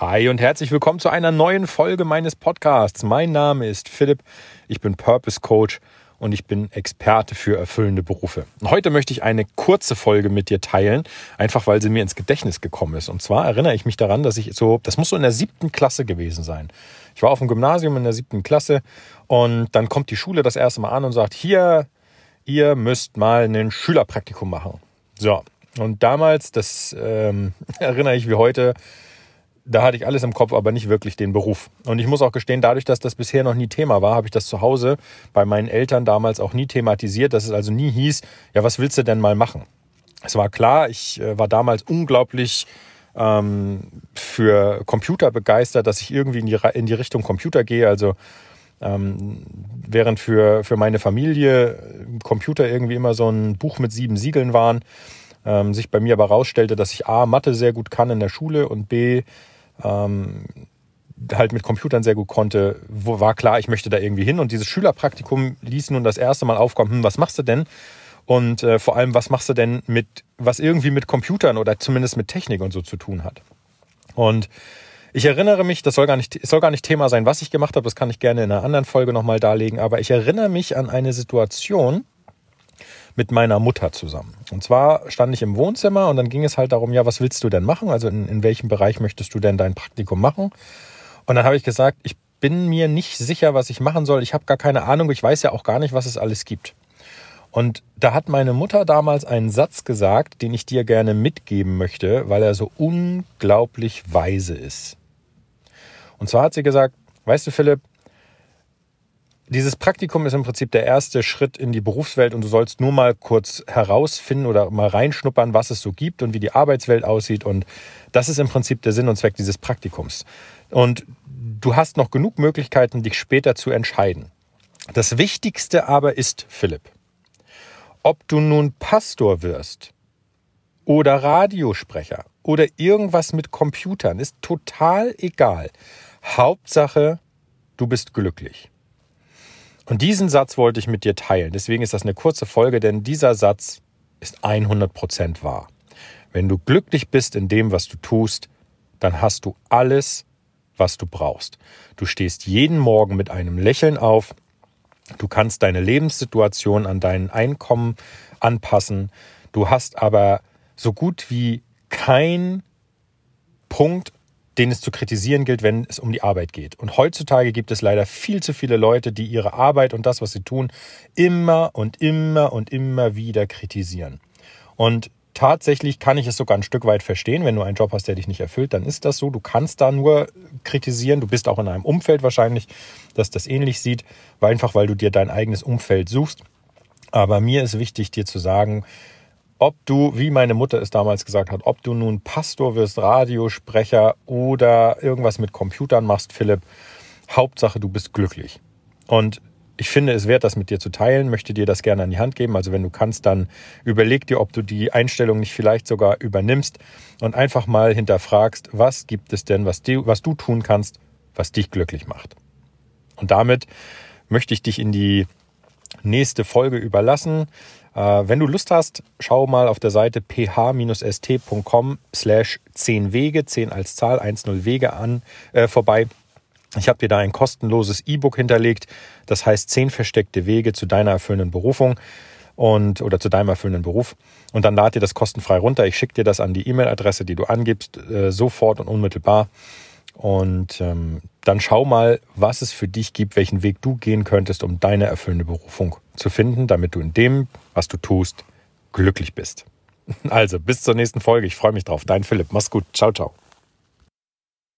Hi und herzlich willkommen zu einer neuen Folge meines Podcasts. Mein Name ist Philipp, ich bin Purpose Coach und ich bin Experte für erfüllende Berufe. Heute möchte ich eine kurze Folge mit dir teilen, einfach weil sie mir ins Gedächtnis gekommen ist. Und zwar erinnere ich mich daran, dass ich so, das muss so in der siebten Klasse gewesen sein. Ich war auf dem Gymnasium in der siebten Klasse und dann kommt die Schule das erste Mal an und sagt, hier, ihr müsst mal ein Schülerpraktikum machen. So, und damals, das ähm, erinnere ich wie heute, da hatte ich alles im Kopf, aber nicht wirklich den Beruf. Und ich muss auch gestehen, dadurch, dass das bisher noch nie Thema war, habe ich das zu Hause bei meinen Eltern damals auch nie thematisiert, dass es also nie hieß, ja, was willst du denn mal machen? Es war klar, ich äh, war damals unglaublich ähm, für Computer begeistert, dass ich irgendwie in die, in die Richtung Computer gehe. Also ähm, während für, für meine Familie Computer irgendwie immer so ein Buch mit sieben Siegeln waren, ähm, sich bei mir aber herausstellte, dass ich A, Mathe sehr gut kann in der Schule und B, ähm, halt mit Computern sehr gut konnte, wo war klar, ich möchte da irgendwie hin. Und dieses Schülerpraktikum ließ nun das erste Mal aufkommen, hm, was machst du denn? Und äh, vor allem, was machst du denn mit, was irgendwie mit Computern oder zumindest mit Technik und so zu tun hat? Und ich erinnere mich, das soll gar nicht, soll gar nicht Thema sein, was ich gemacht habe, das kann ich gerne in einer anderen Folge nochmal darlegen, aber ich erinnere mich an eine Situation, mit meiner Mutter zusammen. Und zwar stand ich im Wohnzimmer und dann ging es halt darum, ja, was willst du denn machen? Also in, in welchem Bereich möchtest du denn dein Praktikum machen? Und dann habe ich gesagt, ich bin mir nicht sicher, was ich machen soll. Ich habe gar keine Ahnung. Ich weiß ja auch gar nicht, was es alles gibt. Und da hat meine Mutter damals einen Satz gesagt, den ich dir gerne mitgeben möchte, weil er so unglaublich weise ist. Und zwar hat sie gesagt, weißt du, Philipp, dieses Praktikum ist im Prinzip der erste Schritt in die Berufswelt und du sollst nur mal kurz herausfinden oder mal reinschnuppern, was es so gibt und wie die Arbeitswelt aussieht. Und das ist im Prinzip der Sinn und Zweck dieses Praktikums. Und du hast noch genug Möglichkeiten, dich später zu entscheiden. Das Wichtigste aber ist, Philipp, ob du nun Pastor wirst oder Radiosprecher oder irgendwas mit Computern, ist total egal. Hauptsache, du bist glücklich. Und diesen Satz wollte ich mit dir teilen. Deswegen ist das eine kurze Folge, denn dieser Satz ist 100% wahr. Wenn du glücklich bist in dem, was du tust, dann hast du alles, was du brauchst. Du stehst jeden Morgen mit einem Lächeln auf. Du kannst deine Lebenssituation an dein Einkommen anpassen. Du hast aber so gut wie kein Punkt den es zu kritisieren gilt, wenn es um die Arbeit geht. Und heutzutage gibt es leider viel zu viele Leute, die ihre Arbeit und das, was sie tun, immer und immer und immer wieder kritisieren. Und tatsächlich kann ich es sogar ein Stück weit verstehen. Wenn du einen Job hast, der dich nicht erfüllt, dann ist das so. Du kannst da nur kritisieren. Du bist auch in einem Umfeld wahrscheinlich, das das ähnlich sieht, weil einfach weil du dir dein eigenes Umfeld suchst. Aber mir ist wichtig, dir zu sagen, ob du, wie meine Mutter es damals gesagt hat, ob du nun Pastor wirst, Radiosprecher oder irgendwas mit Computern machst, Philipp, Hauptsache du bist glücklich. Und ich finde es wert, das mit dir zu teilen, möchte dir das gerne an die Hand geben. Also wenn du kannst, dann überleg dir, ob du die Einstellung nicht vielleicht sogar übernimmst und einfach mal hinterfragst, was gibt es denn, was du, was du tun kannst, was dich glücklich macht. Und damit möchte ich dich in die nächste Folge überlassen. Äh, wenn du Lust hast, schau mal auf der Seite ph-st.com slash 10 Wege, 10 als Zahl, 10 Wege an, äh, vorbei. Ich habe dir da ein kostenloses E-Book hinterlegt, das heißt 10 versteckte Wege zu deiner erfüllenden Berufung und oder zu deinem erfüllenden Beruf. Und dann lad dir das kostenfrei runter. Ich schicke dir das an die E-Mail-Adresse, die du angibst, äh, sofort und unmittelbar. Und ähm, dann schau mal, was es für dich gibt, welchen Weg du gehen könntest, um deine erfüllende Berufung zu finden, damit du in dem, was du tust, glücklich bist. Also, bis zur nächsten Folge. Ich freue mich drauf. Dein Philipp. Mach's gut. Ciao, ciao.